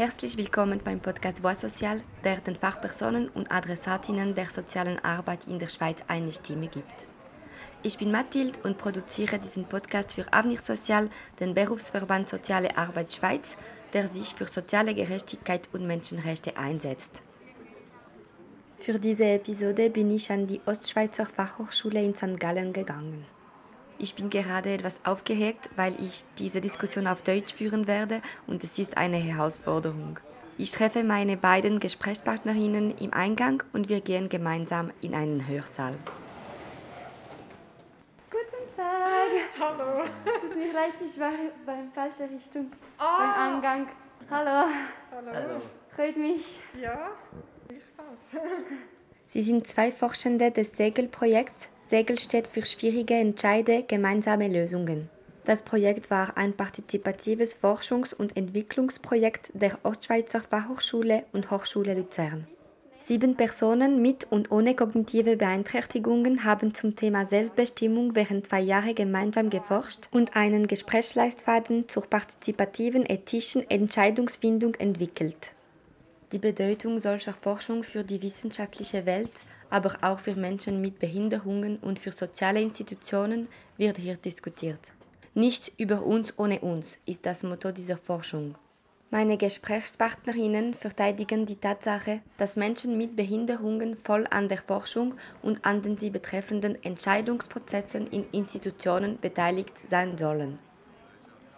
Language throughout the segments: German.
Herzlich willkommen beim Podcast Voix Social, der den Fachpersonen und Adressatinnen der sozialen Arbeit in der Schweiz eine Stimme gibt. Ich bin Mathilde und produziere diesen Podcast für Avenir Social, den Berufsverband Soziale Arbeit Schweiz, der sich für soziale Gerechtigkeit und Menschenrechte einsetzt. Für diese Episode bin ich an die Ostschweizer Fachhochschule in St. Gallen gegangen. Ich bin gerade etwas aufgeregt, weil ich diese Diskussion auf Deutsch führen werde und es ist eine Herausforderung. Ich treffe meine beiden Gesprächspartnerinnen im Eingang und wir gehen gemeinsam in einen Hörsaal. Guten Tag! Hallo! Tut mir leid, ich war beim falschen Richtung, Ah. beim Eingang. Hallo, Hallo! freut mich. Ja, gleichfalls. Sie sind zwei Forschende des Segelprojekts Segel steht für schwierige Entscheide, gemeinsame Lösungen. Das Projekt war ein partizipatives Forschungs- und Entwicklungsprojekt der Ostschweizer Fachhochschule und Hochschule Luzern. Sieben Personen mit und ohne kognitive Beeinträchtigungen haben zum Thema Selbstbestimmung während zwei Jahre gemeinsam geforscht und einen Gesprächsleitfaden zur partizipativen ethischen Entscheidungsfindung entwickelt. Die Bedeutung solcher Forschung für die wissenschaftliche Welt, aber auch für Menschen mit Behinderungen und für soziale Institutionen wird hier diskutiert. Nichts über uns ohne uns ist das Motto dieser Forschung. Meine Gesprächspartnerinnen verteidigen die Tatsache, dass Menschen mit Behinderungen voll an der Forschung und an den sie betreffenden Entscheidungsprozessen in Institutionen beteiligt sein sollen.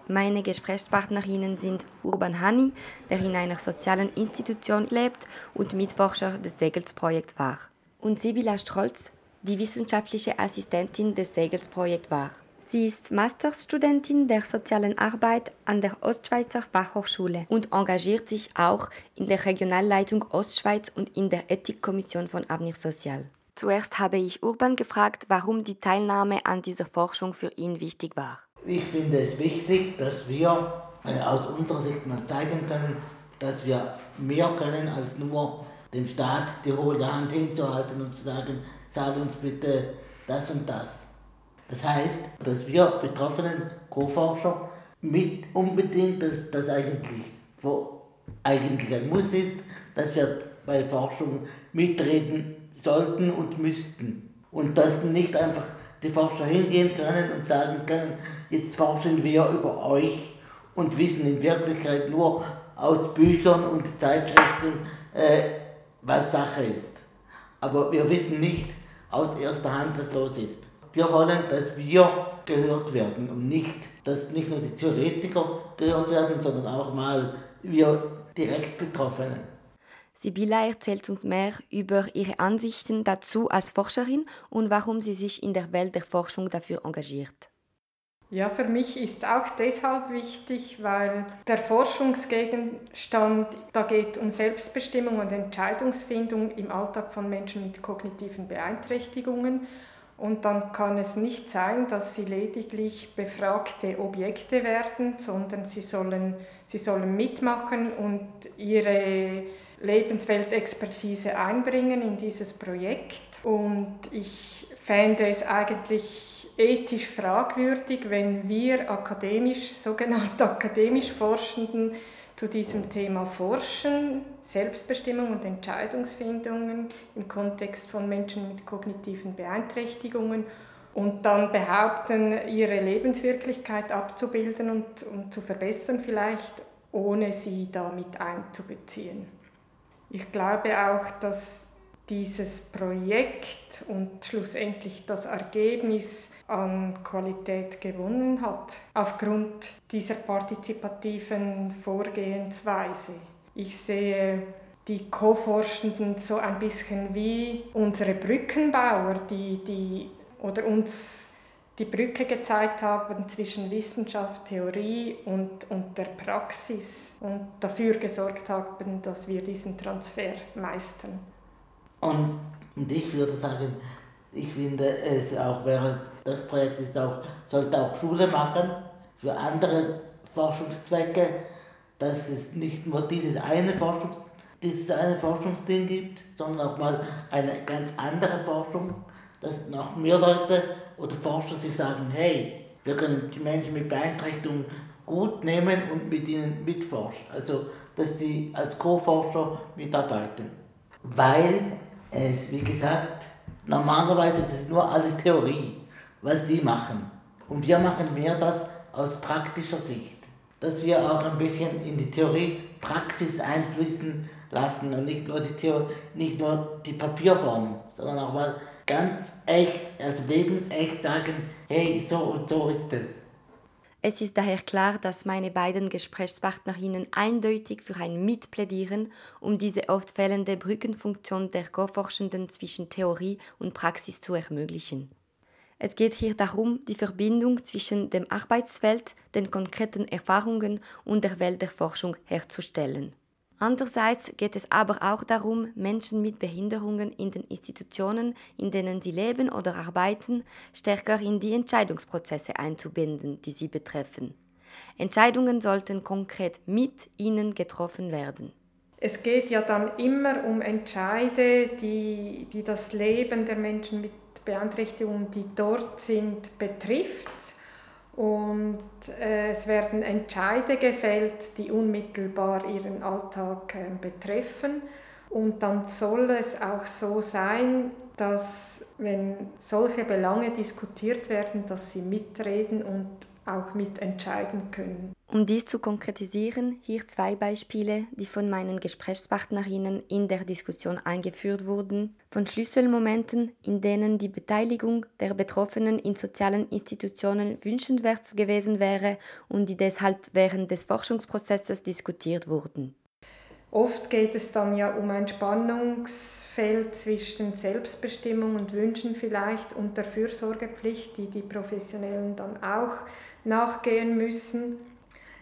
Meine Gesprächspartnerinnen sind Urban Hani, der in einer sozialen Institution lebt und Mitforscher des Segelsprojekts war, und Sibylla Strolz, die wissenschaftliche Assistentin des Segelsprojekts war. Sie ist Masterstudentin der sozialen Arbeit an der Ostschweizer Fachhochschule und engagiert sich auch in der Regionalleitung Ostschweiz und in der Ethikkommission von Avenir Social. Zuerst habe ich Urban gefragt, warum die Teilnahme an dieser Forschung für ihn wichtig war. Ich finde es wichtig, dass wir äh, aus unserer Sicht mal zeigen können, dass wir mehr können als nur dem Staat die hohle Hand hinzuhalten und zu sagen, zahl uns bitte das und das. Das heißt, dass wir betroffenen Co-Forscher mit unbedingt, dass das eigentlich, wo eigentlich ein Muss ist, dass wir bei Forschung mitreden sollten und müssten. Und dass nicht einfach die Forscher hingehen können und sagen können, jetzt forschen wir über euch und wissen in Wirklichkeit nur aus Büchern und Zeitschriften, äh, was Sache ist. Aber wir wissen nicht aus erster Hand, was los ist. Wir wollen, dass wir gehört werden und nicht, dass nicht nur die Theoretiker gehört werden, sondern auch mal wir direkt Betroffenen. Sibylla erzählt uns mehr über ihre Ansichten dazu als Forscherin und warum sie sich in der Welt der Forschung dafür engagiert. Ja, für mich ist auch deshalb wichtig, weil der Forschungsgegenstand, da geht um Selbstbestimmung und Entscheidungsfindung im Alltag von Menschen mit kognitiven Beeinträchtigungen. Und dann kann es nicht sein, dass sie lediglich befragte Objekte werden, sondern sie sollen, sie sollen mitmachen und ihre Lebensweltexpertise einbringen in dieses Projekt. Und ich fände es eigentlich ethisch fragwürdig, wenn wir akademisch, sogenannt akademisch Forschenden zu diesem Thema forschen, Selbstbestimmung und Entscheidungsfindungen im Kontext von Menschen mit kognitiven Beeinträchtigungen und dann behaupten, ihre Lebenswirklichkeit abzubilden und, und zu verbessern vielleicht, ohne sie damit einzubeziehen. Ich glaube auch, dass dieses Projekt und schlussendlich das Ergebnis an Qualität gewonnen hat, aufgrund dieser partizipativen Vorgehensweise. Ich sehe die Co-Forschenden so ein bisschen wie unsere Brückenbauer, die, die oder uns die Brücke gezeigt haben zwischen Wissenschaft, Theorie und, und der Praxis und dafür gesorgt haben, dass wir diesen Transfer meistern. Und, ich würde sagen, ich finde es auch wäre, das Projekt ist auch, sollte auch Schule machen für andere Forschungszwecke, dass es nicht nur dieses eine, Forschungs, dieses eine Forschungsding gibt, sondern auch mal eine ganz andere Forschung, dass noch mehr Leute oder Forscher sich sagen, hey, wir können die Menschen mit Beeinträchtigung gut nehmen und mit ihnen mitforschen. Also, dass die als Co-Forscher mitarbeiten. Weil es, wie gesagt, normalerweise ist das nur alles Theorie, was sie machen. Und wir machen mehr das aus praktischer Sicht. Dass wir auch ein bisschen in die Theorie Praxis einfließen lassen und nicht nur die, Theorie, nicht nur die Papierform, sondern auch mal ganz echt, also lebensecht sagen, hey, so und so ist es. Es ist daher klar, dass meine beiden Gesprächspartnerinnen eindeutig für ein Mitplädieren um diese oft fehlende Brückenfunktion der Co-Forschenden zwischen Theorie und Praxis zu ermöglichen. Es geht hier darum, die Verbindung zwischen dem Arbeitsfeld, den konkreten Erfahrungen und der Welt der Forschung herzustellen. Andererseits geht es aber auch darum, Menschen mit Behinderungen in den Institutionen, in denen sie leben oder arbeiten, stärker in die Entscheidungsprozesse einzubinden, die sie betreffen. Entscheidungen sollten konkret mit ihnen getroffen werden. Es geht ja dann immer um Entscheide, die, die das Leben der Menschen mit Beeinträchtigungen, die dort sind, betrifft und äh, es werden Entscheide gefällt, die unmittelbar ihren Alltag äh, betreffen. Und dann soll es auch so sein, dass wenn solche Belange diskutiert werden, dass sie mitreden und auch mitentscheiden können. Um dies zu konkretisieren, hier zwei Beispiele, die von meinen Gesprächspartnerinnen in der Diskussion eingeführt wurden, von Schlüsselmomenten, in denen die Beteiligung der Betroffenen in sozialen Institutionen wünschenswert gewesen wäre und die deshalb während des Forschungsprozesses diskutiert wurden. Oft geht es dann ja um ein Spannungsfeld zwischen Selbstbestimmung und Wünschen vielleicht und der Fürsorgepflicht, die die Professionellen dann auch nachgehen müssen.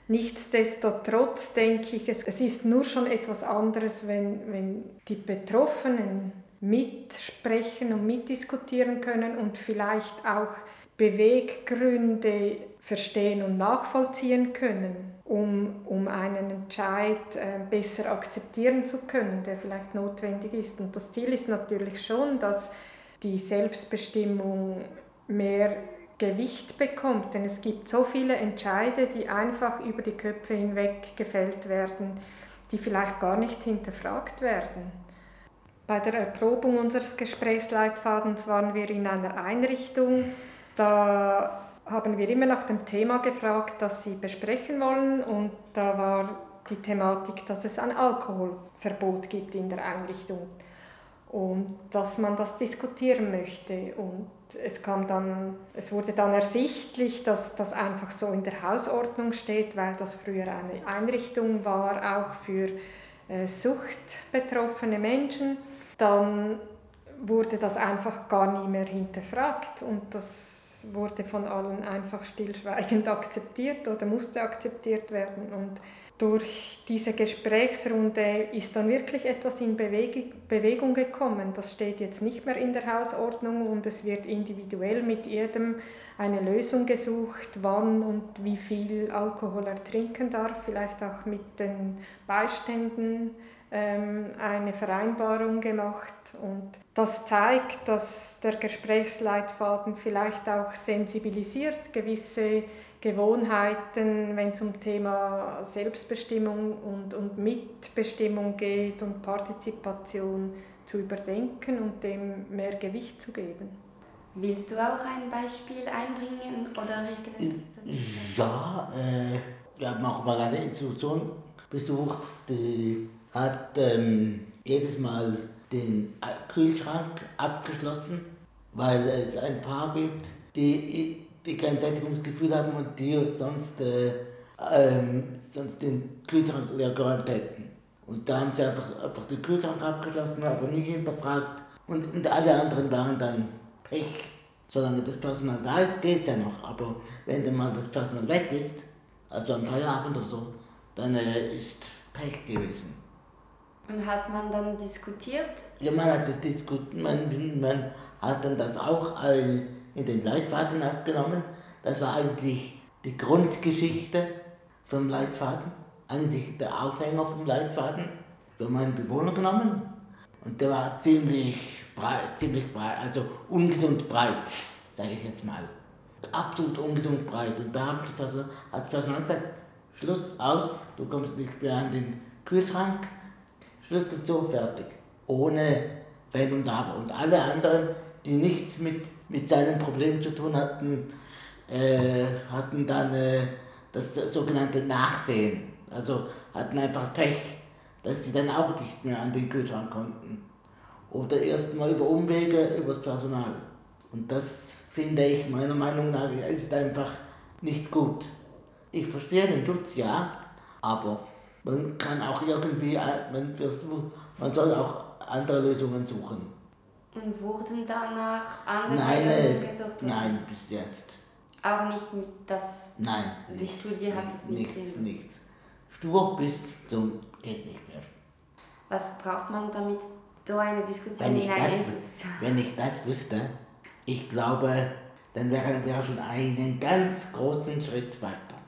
Nichtsdestotrotz denke ich, es, es ist nur schon etwas anderes, wenn, wenn die Betroffenen mitsprechen und mitdiskutieren können und vielleicht auch Beweggründe verstehen und nachvollziehen können, um, um einen Entscheid äh, besser akzeptieren zu können, der vielleicht notwendig ist. Und das Ziel ist natürlich schon, dass die Selbstbestimmung mehr Gewicht bekommt. Denn es gibt so viele Entscheide, die einfach über die Köpfe hinweg gefällt werden, die vielleicht gar nicht hinterfragt werden. Bei der Erprobung unseres Gesprächsleitfadens waren wir in einer Einrichtung, da haben wir immer nach dem Thema gefragt, das Sie besprechen wollen und da war die Thematik, dass es ein Alkoholverbot gibt in der Einrichtung und dass man das diskutieren möchte. Und es, kam dann, es wurde dann ersichtlich, dass das einfach so in der Hausordnung steht, weil das früher eine Einrichtung war, auch für äh, suchtbetroffene Menschen. Dann wurde das einfach gar nie mehr hinterfragt und das wurde von allen einfach stillschweigend akzeptiert oder musste akzeptiert werden. Und durch diese Gesprächsrunde ist dann wirklich etwas in Bewegung gekommen. Das steht jetzt nicht mehr in der Hausordnung und es wird individuell mit jedem eine Lösung gesucht, wann und wie viel Alkohol er trinken darf, vielleicht auch mit den Beiständen eine Vereinbarung gemacht. Und das zeigt, dass der Gesprächsleitfaden vielleicht auch sensibilisiert gewisse Gewohnheiten, wenn es um Thema Selbstbestimmung und, und Mitbestimmung geht und Partizipation zu überdenken und dem mehr Gewicht zu geben. Willst du auch ein Beispiel einbringen oder irgendetwas? Ja, äh, wir haben auch mal eine Institution besucht, die hat ähm, jedes Mal den Kühlschrank abgeschlossen, weil es ein Paar gibt, die, die kein Sättigungsgefühl haben und die sonst, äh, ähm, sonst den Kühlschrank leer geräumt hätten. Und da haben sie einfach, einfach den Kühlschrank abgeschlossen, aber nicht hinterfragt. Und, und alle anderen waren dann Pech. Solange das Personal da ist, geht es ja noch. Aber wenn dann mal das Personal weg ist, also am Feierabend oder so, dann äh, ist Pech gewesen. Und hat man dann diskutiert? Ja, man hat das diskutiert, man, man hat dann das auch in den Leitfaden aufgenommen. Das war eigentlich die Grundgeschichte vom Leitfaden, eigentlich der Aufhänger vom Leitfaden. Wir haben einen Bewohner genommen und der war ziemlich breit, ziemlich breit, also ungesund breit, sage ich jetzt mal. absolut ungesund breit. Und da hat das Personal gesagt, Schluss aus, du kommst nicht mehr an den Kühlschrank, Schlüssel zu, fertig. Ohne Wenn und Aber. Und alle anderen, die nichts mit, mit seinem Problem zu tun hatten, äh, hatten dann äh, das sogenannte Nachsehen. Also hatten einfach Pech, dass sie dann auch nicht mehr an den Kühlschrank konnten. Oder erst mal über Umwege übers Personal. Und das finde ich meiner Meinung nach ist einfach nicht gut. Ich verstehe den Schutz, ja, aber man kann auch irgendwie, man, man soll auch andere Lösungen suchen. Und wurden danach andere nein, Lösungen gesucht? Nein, bis jetzt. Auch nicht mit das. Nein. Die nichts, Studie hat es nicht. Nichts, in. nichts. Stur bis zum geht nicht mehr. Was braucht man damit, so eine Diskussion wenn? Wenn ich das wüsste, ich glaube, dann wären wir schon einen ganz großen Schritt weiter.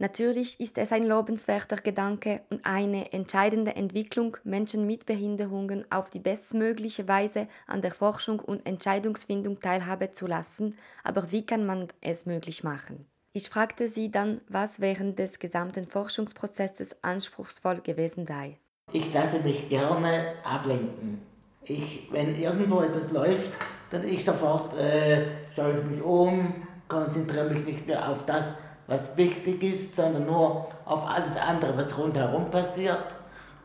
Natürlich ist es ein lobenswerter Gedanke und eine entscheidende Entwicklung, Menschen mit Behinderungen auf die bestmögliche Weise an der Forschung und Entscheidungsfindung teilhaben zu lassen, aber wie kann man es möglich machen? Ich fragte sie dann, was während des gesamten Forschungsprozesses anspruchsvoll gewesen sei. Ich lasse mich gerne ablenken. Ich, wenn irgendwo etwas läuft, dann ich sofort äh, schaue ich mich um, konzentriere mich nicht mehr auf das, was wichtig ist, sondern nur auf alles andere, was rundherum passiert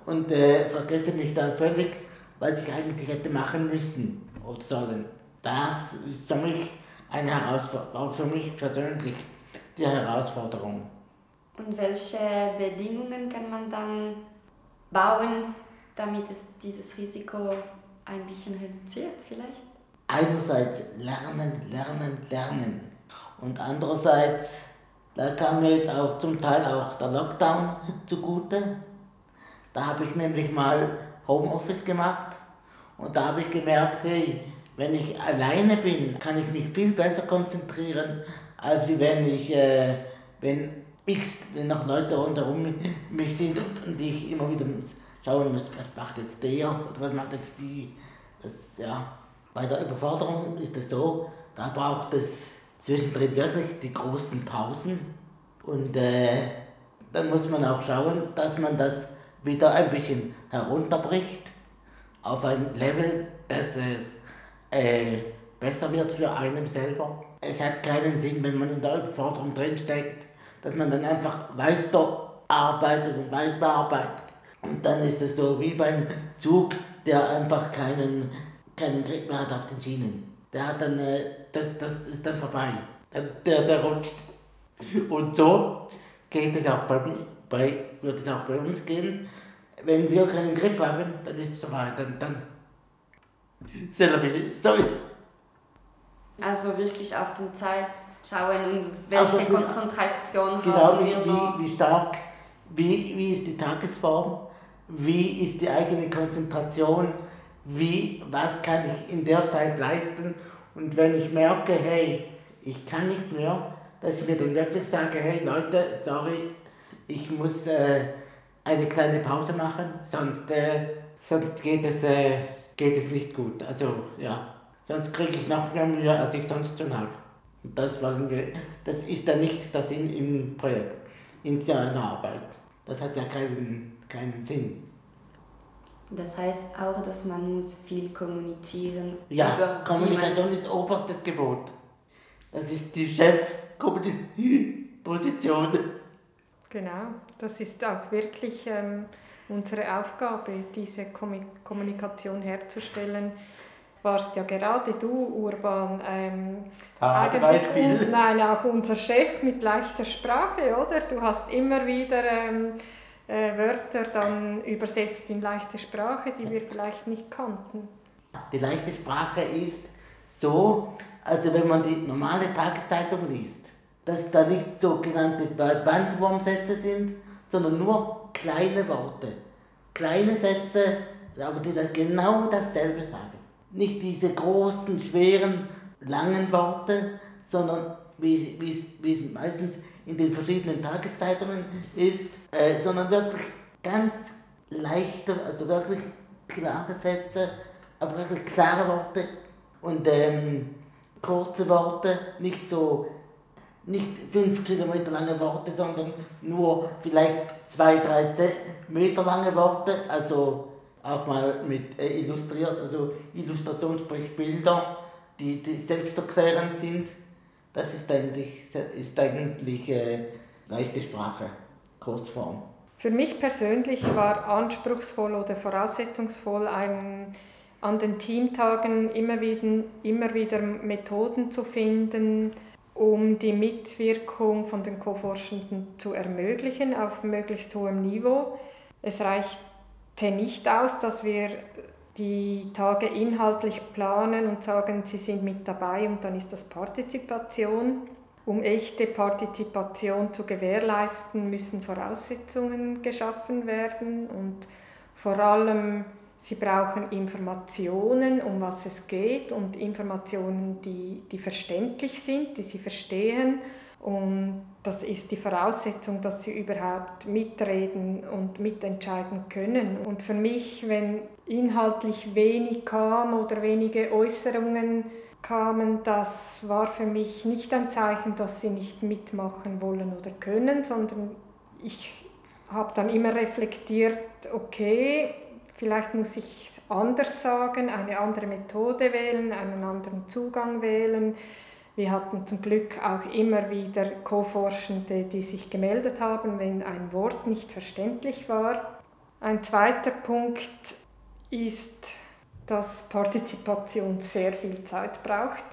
und äh, vergesse mich dann völlig, was ich eigentlich hätte machen müssen oder sollen. Das ist für mich eine Herausforderung, für mich persönlich die Herausforderung. Und welche Bedingungen kann man dann bauen, damit es dieses Risiko ein bisschen reduziert vielleicht? Einerseits lernen, lernen, lernen und andererseits da kam mir jetzt auch zum Teil auch der Lockdown zugute. Da habe ich nämlich mal Homeoffice gemacht und da habe ich gemerkt, hey, wenn ich alleine bin, kann ich mich viel besser konzentrieren, als wenn ich, äh, wenn x noch Leute rundherum mich sind und, und ich immer wieder schauen muss, was macht jetzt der oder was macht jetzt die. Das, ja. Bei der Überforderung ist es so, da braucht es zwischendrin wirklich die großen Pausen. Und äh, dann muss man auch schauen, dass man das wieder ein bisschen herunterbricht auf ein Level, dass es äh, besser wird für einen selber. Es hat keinen Sinn, wenn man in der Überforderung drinsteckt, dass man dann einfach weiter arbeitet und weiter arbeitet. Und dann ist es so wie beim Zug, der einfach keinen, keinen Grip mehr hat auf den Schienen. Der hat dann äh, das, das ist dann vorbei. Der, der rutscht. Und so geht es auch bei, bei, wird es auch bei uns gehen. Wenn wir keinen Grip haben, dann ist es vorbei. Dann, dann Sorry. Also wirklich auf die Zeit schauen und welche also, Konzentration genau, haben wir wie, wie stark, wie, wie ist die Tagesform, wie ist die eigene Konzentration, wie, was kann ich in der Zeit leisten und wenn ich merke, hey, ich kann nicht mehr, dass ich mir dann wirklich sage, hey Leute, sorry, ich muss äh, eine kleine Pause machen, sonst, äh, sonst geht, es, äh, geht es nicht gut. Also ja, sonst kriege ich noch mehr Mühe, als ich sonst schon habe. Und das, wollen wir, das ist dann nicht der Sinn im Projekt, in der Arbeit. Das hat ja keinen, keinen Sinn. Das heißt auch, dass man muss viel kommunizieren. Ja, über, Kommunikation ist oberstes Gebot. Das ist die Chefposition. Genau, das ist auch wirklich ähm, unsere Aufgabe, diese Kommunikation herzustellen. Warst ja gerade du, Urban, ähm, ah, eigentlich un, nein, auch unser Chef mit leichter Sprache, oder? Du hast immer wieder ähm, äh, Wörter dann übersetzt in leichte Sprache, die wir vielleicht nicht kannten. Die leichte Sprache ist so, also wenn man die normale Tageszeitung liest, dass da nicht sogenannte Bandwurmsätze sind, sondern nur kleine Worte. Kleine Sätze, aber die dann genau dasselbe sagen. Nicht diese großen, schweren, langen Worte, sondern wie es meistens in den verschiedenen Tageszeitungen ist, äh, sondern wirklich ganz leichte, also wirklich klare Sätze, aber wirklich klare Worte. Und ähm, kurze Worte, nicht so, nicht fünf Kilometer lange Worte, sondern nur vielleicht zwei, drei Meter lange Worte, also auch mal mit äh, illustriert, also Illustration sprich Bilder, die, die selbsterklärend sind. Das ist eigentlich, ist eigentlich äh, leichte Sprache, Kurzform. Für mich persönlich war anspruchsvoll oder voraussetzungsvoll, ein, an den Teamtagen immer wieder, immer wieder Methoden zu finden, um die Mitwirkung von den Co-Forschenden zu ermöglichen auf möglichst hohem Niveau. Es reichte nicht aus, dass wir die Tage inhaltlich planen und sagen, sie sind mit dabei und dann ist das Partizipation. Um echte Partizipation zu gewährleisten, müssen Voraussetzungen geschaffen werden und vor allem sie brauchen Informationen, um was es geht und Informationen, die, die verständlich sind, die sie verstehen. Und das ist die Voraussetzung, dass sie überhaupt mitreden und mitentscheiden können. Und für mich, wenn inhaltlich wenig kam oder wenige Äußerungen, kamen, das war für mich nicht ein Zeichen, dass sie nicht mitmachen wollen oder können, sondern ich habe dann immer reflektiert, okay, vielleicht muss ich es anders sagen, eine andere Methode wählen, einen anderen Zugang wählen. Wir hatten zum Glück auch immer wieder Co-Forschende, die sich gemeldet haben, wenn ein Wort nicht verständlich war. Ein zweiter Punkt ist, dass Partizipation sehr viel Zeit braucht.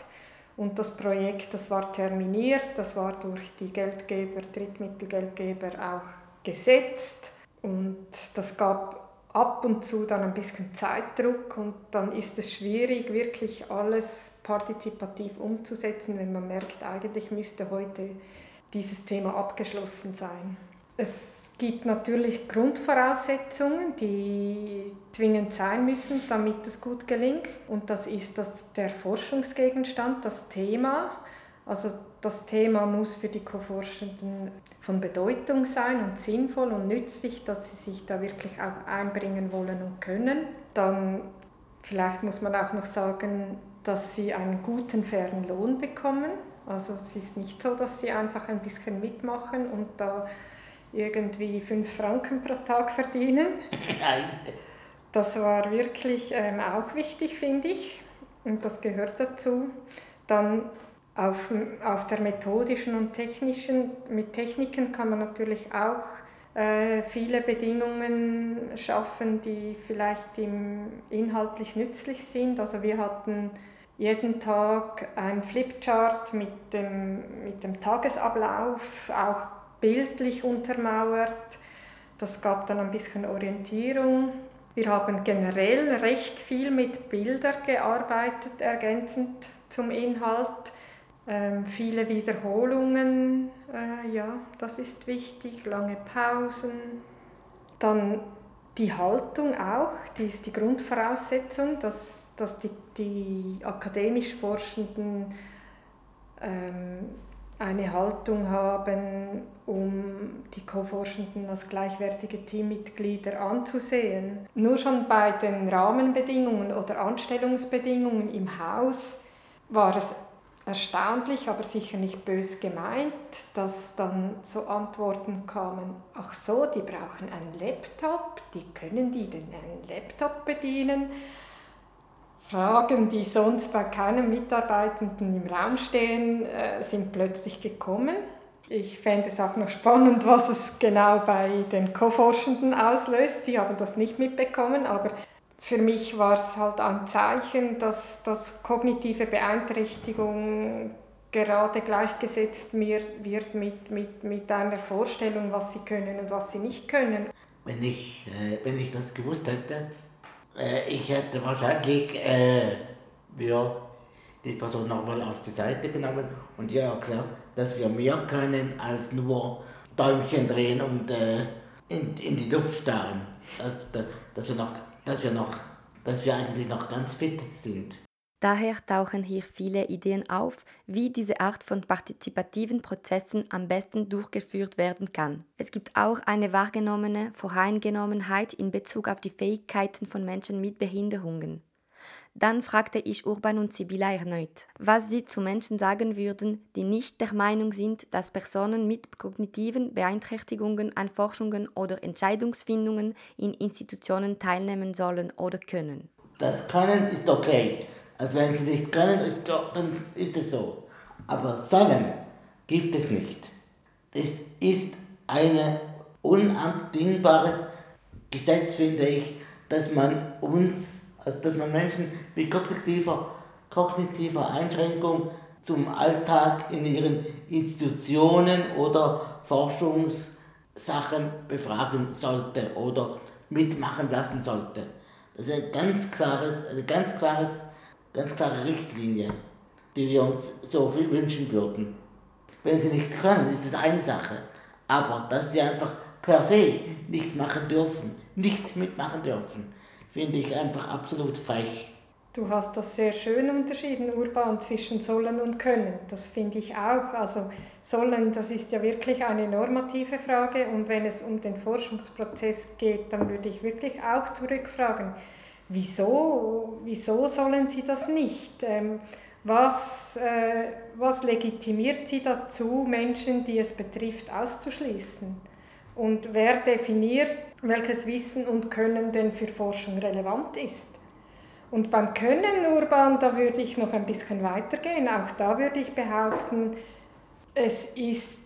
Und das Projekt, das war terminiert, das war durch die Geldgeber, Drittmittelgeldgeber auch gesetzt. Und das gab ab und zu dann ein bisschen Zeitdruck und dann ist es schwierig, wirklich alles partizipativ umzusetzen, wenn man merkt, eigentlich müsste heute dieses Thema abgeschlossen sein. Es gibt natürlich Grundvoraussetzungen, die zwingend sein müssen, damit es gut gelingt. Und das ist das, der Forschungsgegenstand, das Thema. Also das Thema muss für die Co-Forschenden von Bedeutung sein und sinnvoll und nützlich, dass sie sich da wirklich auch einbringen wollen und können. Dann vielleicht muss man auch noch sagen, dass sie einen guten, fairen Lohn bekommen. Also es ist nicht so, dass sie einfach ein bisschen mitmachen und da irgendwie fünf Franken pro Tag verdienen. Nein. Das war wirklich ähm, auch wichtig, finde ich. Und das gehört dazu. Dann auf, auf der methodischen und technischen, mit Techniken kann man natürlich auch äh, viele Bedingungen schaffen, die vielleicht im, inhaltlich nützlich sind. Also wir hatten jeden Tag ein Flipchart mit dem, mit dem Tagesablauf, auch bildlich untermauert. Das gab dann ein bisschen Orientierung. Wir haben generell recht viel mit Bildern gearbeitet, ergänzend zum Inhalt. Ähm, viele Wiederholungen, äh, ja, das ist wichtig, lange Pausen. Dann die Haltung auch, die ist die Grundvoraussetzung, dass, dass die, die akademisch Forschenden ähm, eine Haltung haben, um die Co-Forschenden als gleichwertige Teammitglieder anzusehen. Nur schon bei den Rahmenbedingungen oder Anstellungsbedingungen im Haus war es erstaunlich, aber sicher nicht bös gemeint, dass dann so Antworten kamen, ach so, die brauchen einen Laptop, die können die denn einen Laptop bedienen? Fragen, die sonst bei keinem Mitarbeitenden im Raum stehen, äh, sind plötzlich gekommen. Ich fände es auch noch spannend, was es genau bei den Co-Forschenden auslöst. Sie haben das nicht mitbekommen, aber für mich war es halt ein Zeichen, dass, dass kognitive Beeinträchtigung gerade gleichgesetzt wird mit, mit, mit einer Vorstellung, was sie können und was sie nicht können. Wenn ich, äh, wenn ich das gewusst hätte, äh, ich hätte wahrscheinlich äh, ja, die Person nochmal auf die Seite genommen und ihr erklärt, dass wir mehr können als nur Däumchen drehen und äh, in, in die Luft starren. Dass, dass, wir noch, dass, wir noch, dass wir eigentlich noch ganz fit sind. Daher tauchen hier viele Ideen auf, wie diese Art von partizipativen Prozessen am besten durchgeführt werden kann. Es gibt auch eine wahrgenommene Voreingenommenheit in Bezug auf die Fähigkeiten von Menschen mit Behinderungen. Dann fragte ich Urban und Sibylla erneut, was sie zu Menschen sagen würden, die nicht der Meinung sind, dass Personen mit kognitiven Beeinträchtigungen an Forschungen oder Entscheidungsfindungen in Institutionen teilnehmen sollen oder können. Das Können ist okay. Also wenn sie nicht können, ist, dann ist es so. Aber sollen gibt es nicht. Es ist ein unabdingbares Gesetz, finde ich, dass man uns also dass man Menschen mit kognitiver, kognitiver Einschränkung zum Alltag in ihren Institutionen oder Forschungssachen befragen sollte oder mitmachen lassen sollte. Das ist eine ganz, klares, eine ganz, klares, ganz klare Richtlinie, die wir uns so wünschen würden. Wenn sie nicht können, ist das eine Sache. Aber dass sie einfach per se nicht machen dürfen, nicht mitmachen dürfen, finde ich einfach absolut frech. Du hast das sehr schön unterschieden, urban, zwischen sollen und können. Das finde ich auch. Also sollen, das ist ja wirklich eine normative Frage und wenn es um den Forschungsprozess geht, dann würde ich wirklich auch zurückfragen, wieso, wieso sollen sie das nicht? Ähm, was, äh, was legitimiert sie dazu, Menschen, die es betrifft, auszuschließen? Und wer definiert, welches Wissen und Können denn für Forschung relevant ist? Und beim Können urban, da würde ich noch ein bisschen weitergehen. Auch da würde ich behaupten, es ist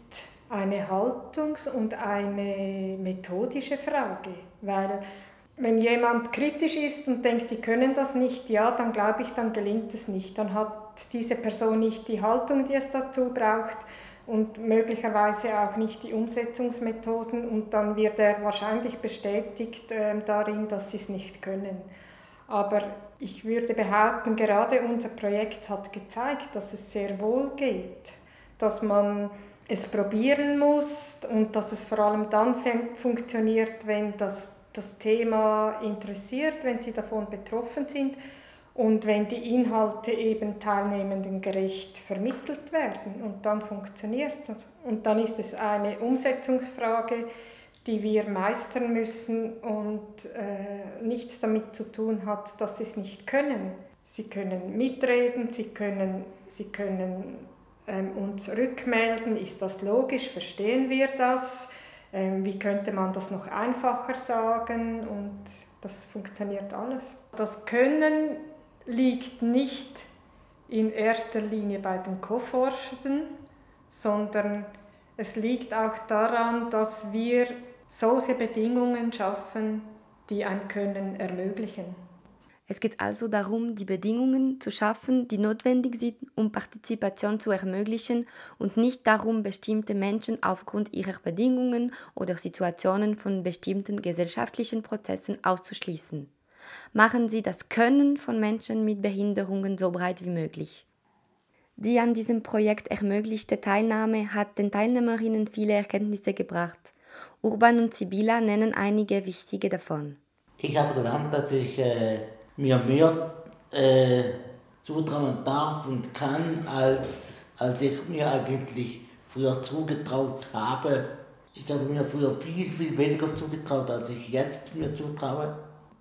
eine Haltungs- und eine methodische Frage. Weil wenn jemand kritisch ist und denkt, die können das nicht, ja, dann glaube ich, dann gelingt es nicht. Dann hat diese Person nicht die Haltung, die es dazu braucht und möglicherweise auch nicht die Umsetzungsmethoden. Und dann wird er wahrscheinlich bestätigt äh, darin, dass sie es nicht können. Aber ich würde behaupten, gerade unser Projekt hat gezeigt, dass es sehr wohl geht, dass man es probieren muss und dass es vor allem dann funktioniert, wenn das, das Thema interessiert, wenn sie davon betroffen sind und wenn die Inhalte eben Teilnehmenden gerecht vermittelt werden und dann funktioniert und dann ist es eine Umsetzungsfrage, die wir meistern müssen und äh, nichts damit zu tun hat, dass sie es nicht können. Sie können mitreden, sie können, sie können ähm, uns rückmelden, ist das logisch, verstehen wir das, ähm, wie könnte man das noch einfacher sagen? Und das funktioniert alles. Das Können liegt nicht in erster Linie bei den Co-Forschenden, sondern es liegt auch daran, dass wir solche Bedingungen schaffen, die ein Können ermöglichen. Es geht also darum, die Bedingungen zu schaffen, die notwendig sind, um Partizipation zu ermöglichen und nicht darum, bestimmte Menschen aufgrund ihrer Bedingungen oder Situationen von bestimmten gesellschaftlichen Prozessen auszuschließen machen sie das Können von Menschen mit Behinderungen so breit wie möglich. Die an diesem Projekt ermöglichte Teilnahme hat den Teilnehmerinnen viele Erkenntnisse gebracht. Urban und Sibylla nennen einige wichtige davon. Ich habe gelernt, dass ich äh, mir mehr äh, zutrauen darf und kann, als, als ich mir eigentlich früher zugetraut habe. Ich habe mir früher viel, viel weniger zugetraut, als ich jetzt mir zutraue.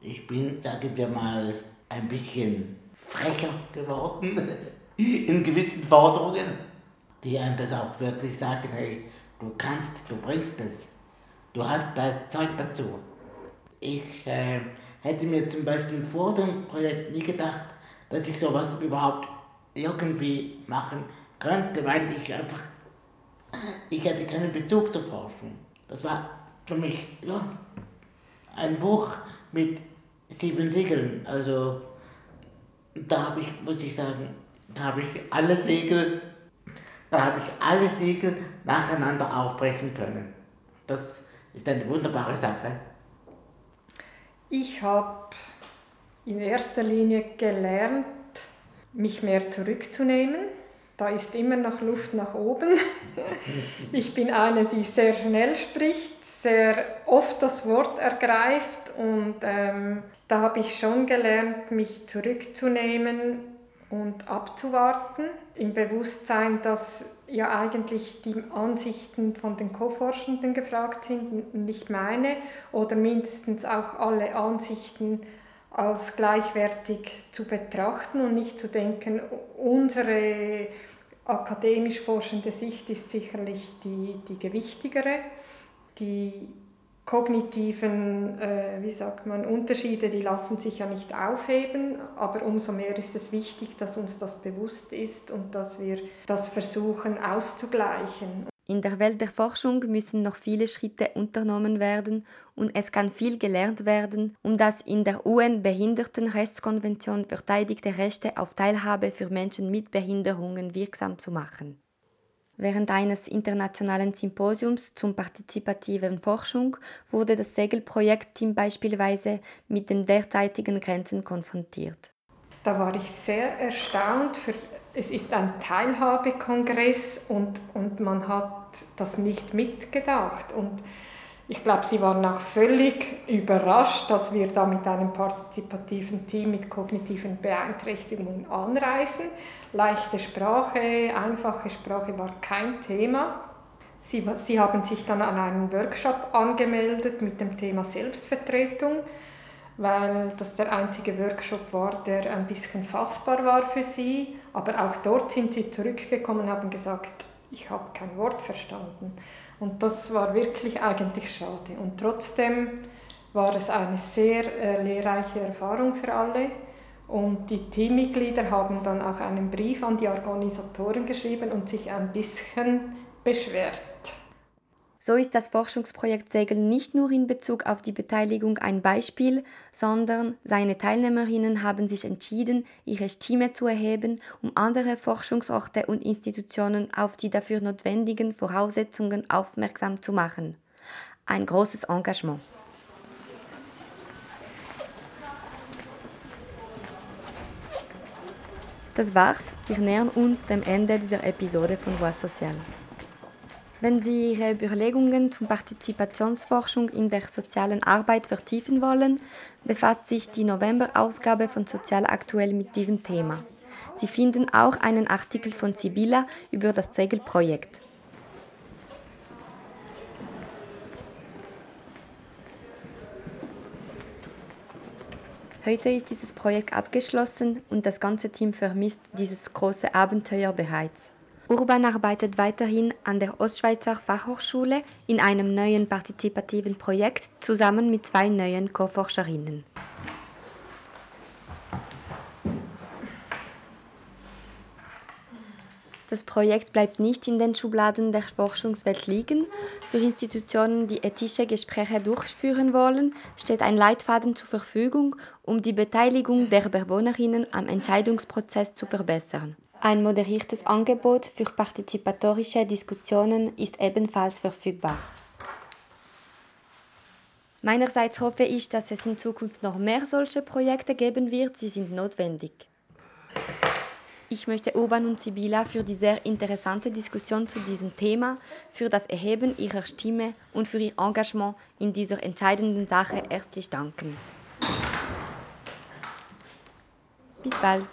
Ich bin, sagen wir mal, ein bisschen frecher geworden in gewissen Forderungen, die einem das auch wirklich sagen, hey, du kannst, du bringst es, du hast das Zeug dazu. Ich äh, hätte mir zum Beispiel vor dem Projekt nie gedacht, dass ich sowas überhaupt irgendwie machen könnte, weil ich einfach, ich hätte keinen Bezug zur Forschung. Das war für mich, ja, ein Buch mit sieben Segeln. Also da habe ich, muss ich sagen, da habe ich alle Segel, da habe ich alle Segel nacheinander aufbrechen können. Das ist eine wunderbare Sache. Ich habe in erster Linie gelernt, mich mehr zurückzunehmen. Da ist immer noch Luft nach oben. Ich bin eine, die sehr schnell spricht, sehr oft das Wort ergreift und ähm, da habe ich schon gelernt, mich zurückzunehmen und abzuwarten, im Bewusstsein, dass ja eigentlich die Ansichten von den Co-Forschenden gefragt sind, nicht meine, oder mindestens auch alle Ansichten als gleichwertig zu betrachten und nicht zu denken, unsere akademisch forschende Sicht ist sicherlich die, die gewichtigere. Die kognitiven, äh, wie sagt man, Unterschiede, die lassen sich ja nicht aufheben, aber umso mehr ist es wichtig, dass uns das bewusst ist und dass wir das versuchen auszugleichen. In der Welt der Forschung müssen noch viele Schritte unternommen werden und es kann viel gelernt werden, um das in der UN-Behindertenrechtskonvention verteidigte Rechte auf Teilhabe für Menschen mit Behinderungen wirksam zu machen. Während eines internationalen Symposiums zum partizipativen Forschung wurde das Segelprojekt-Team beispielsweise mit den derzeitigen Grenzen konfrontiert. Da war ich sehr erstaunt. Für, es ist ein Teilhabekongress und, und man hat das nicht mitgedacht. Und ich glaube, sie waren auch völlig überrascht, dass wir da mit einem partizipativen Team mit kognitiven Beeinträchtigungen anreisen. Leichte Sprache, einfache Sprache war kein Thema. Sie, sie haben sich dann an einen Workshop angemeldet mit dem Thema Selbstvertretung, weil das der einzige Workshop war, der ein bisschen fassbar war für sie. Aber auch dort sind sie zurückgekommen und haben gesagt, ich habe kein Wort verstanden. Und das war wirklich eigentlich schade. Und trotzdem war es eine sehr äh, lehrreiche Erfahrung für alle. Und die Teammitglieder haben dann auch einen Brief an die Organisatoren geschrieben und sich ein bisschen beschwert. So ist das Forschungsprojekt Segel nicht nur in Bezug auf die Beteiligung ein Beispiel, sondern seine Teilnehmerinnen haben sich entschieden, ihre Stimme zu erheben, um andere Forschungsorte und Institutionen auf die dafür notwendigen Voraussetzungen aufmerksam zu machen. Ein großes Engagement. Das war's. Wir nähern uns dem Ende dieser Episode von Voix Social. Wenn Sie Ihre Überlegungen zur Partizipationsforschung in der sozialen Arbeit vertiefen wollen, befasst sich die November-Ausgabe von Sozial Aktuell mit diesem Thema. Sie finden auch einen Artikel von Sibylla über das Zegelprojekt. Heute ist dieses Projekt abgeschlossen und das ganze Team vermisst dieses große Abenteuer bereits. Urban arbeitet weiterhin an der Ostschweizer Fachhochschule in einem neuen partizipativen Projekt zusammen mit zwei neuen Co-Forscherinnen. Das Projekt bleibt nicht in den Schubladen der Forschungswelt liegen. Für Institutionen, die ethische Gespräche durchführen wollen, steht ein Leitfaden zur Verfügung, um die Beteiligung der Bewohnerinnen am Entscheidungsprozess zu verbessern. Ein moderiertes Angebot für partizipatorische Diskussionen ist ebenfalls verfügbar. Meinerseits hoffe ich, dass es in Zukunft noch mehr solche Projekte geben wird. Sie sind notwendig. Ich möchte Urban und Sibylla für die sehr interessante Diskussion zu diesem Thema, für das Erheben ihrer Stimme und für ihr Engagement in dieser entscheidenden Sache herzlich danken. Bis bald.